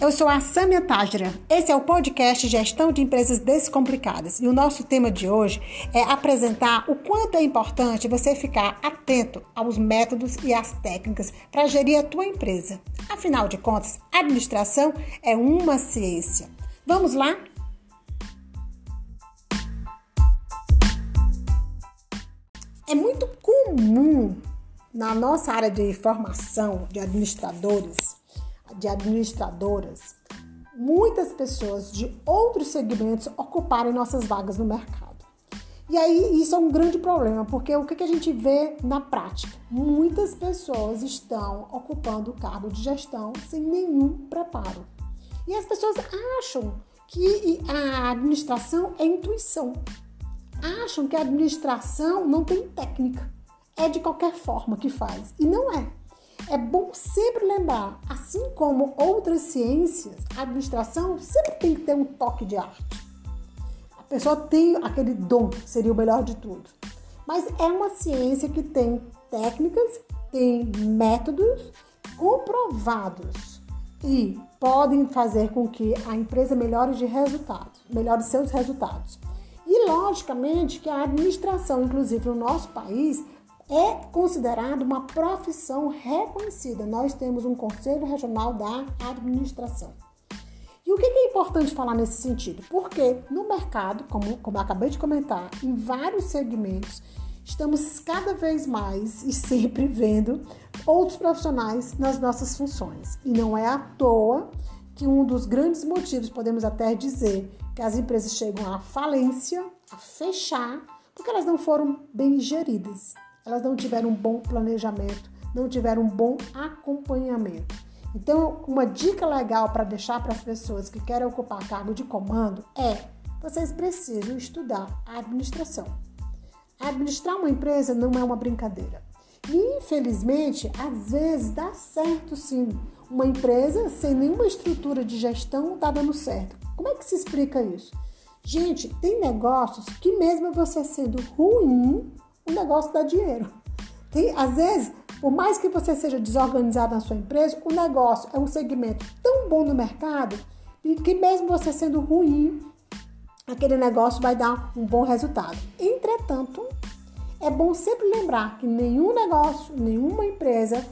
eu sou a Samia Tajra. Esse é o podcast Gestão de Empresas Descomplicadas. E o nosso tema de hoje é apresentar o quanto é importante você ficar atento aos métodos e às técnicas para gerir a tua empresa. Afinal de contas, administração é uma ciência. Vamos lá? É muito comum na nossa área de formação de administradores, de administradoras, muitas pessoas de outros segmentos ocuparem nossas vagas no mercado. E aí isso é um grande problema, porque o que a gente vê na prática? Muitas pessoas estão ocupando o cargo de gestão sem nenhum preparo. E as pessoas acham que a administração é intuição. Acham que a administração não tem técnica é de qualquer forma que faz. E não é. É bom sempre lembrar, assim como outras ciências, a administração sempre tem que ter um toque de arte. A pessoa tem aquele dom, seria o melhor de tudo. Mas é uma ciência que tem técnicas, tem métodos comprovados e podem fazer com que a empresa melhore de resultados, melhore seus resultados. E logicamente que a administração, inclusive no nosso país, é considerado uma profissão reconhecida. Nós temos um Conselho Regional da Administração. E o que é importante falar nesse sentido? Porque no mercado, como, como acabei de comentar, em vários segmentos, estamos cada vez mais e sempre vendo outros profissionais nas nossas funções. E não é à toa que um dos grandes motivos, podemos até dizer, que as empresas chegam à falência, a fechar, porque elas não foram bem geridas elas não tiveram um bom planejamento, não tiveram um bom acompanhamento. Então, uma dica legal para deixar para as pessoas que querem ocupar cargo de comando é: vocês precisam estudar a administração. Administrar uma empresa não é uma brincadeira. E, infelizmente, às vezes dá certo sim. Uma empresa sem nenhuma estrutura de gestão está dando certo. Como é que se explica isso? Gente, tem negócios que, mesmo você sendo ruim, o negócio dá dinheiro. Tem, às vezes, por mais que você seja desorganizado na sua empresa, o negócio é um segmento tão bom no mercado que mesmo você sendo ruim, aquele negócio vai dar um bom resultado. Entretanto, é bom sempre lembrar que nenhum negócio, nenhuma empresa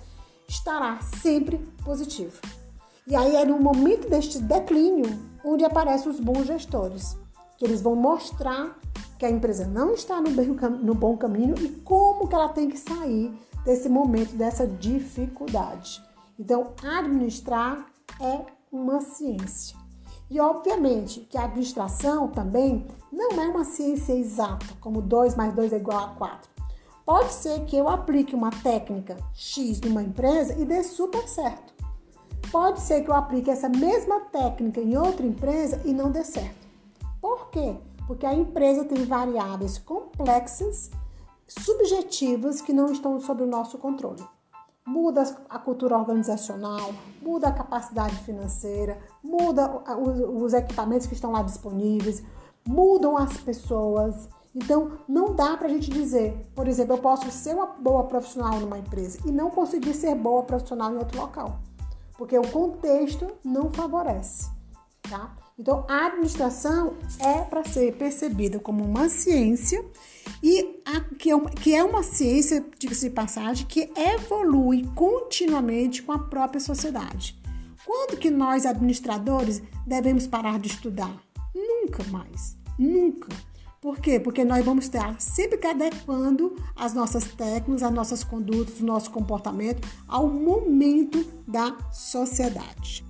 estará sempre positivo. E aí é no momento deste declínio onde aparecem os bons gestores, que eles vão mostrar que a empresa não está no, bem, no bom caminho e como que ela tem que sair desse momento, dessa dificuldade. Então, administrar é uma ciência. E obviamente que a administração também não é uma ciência exata, como 2 mais 2 é igual a 4. Pode ser que eu aplique uma técnica X numa empresa e dê super certo. Pode ser que eu aplique essa mesma técnica em outra empresa e não dê certo. Por quê? Porque a empresa tem variáveis complexas, subjetivas que não estão sob o nosso controle. Muda a cultura organizacional, muda a capacidade financeira, muda os equipamentos que estão lá disponíveis, mudam as pessoas. Então, não dá para a gente dizer, por exemplo, eu posso ser uma boa profissional numa empresa e não conseguir ser boa profissional em outro local, porque o contexto não favorece, tá? Então, a administração é para ser percebida como uma ciência e a, que, é uma, que é uma ciência, diga-se de passagem, que evolui continuamente com a própria sociedade. Quando que nós, administradores, devemos parar de estudar? Nunca mais. Nunca. Por quê? Porque nós vamos estar sempre adequando as nossas técnicas, as nossas condutas, o nosso comportamento ao momento da sociedade.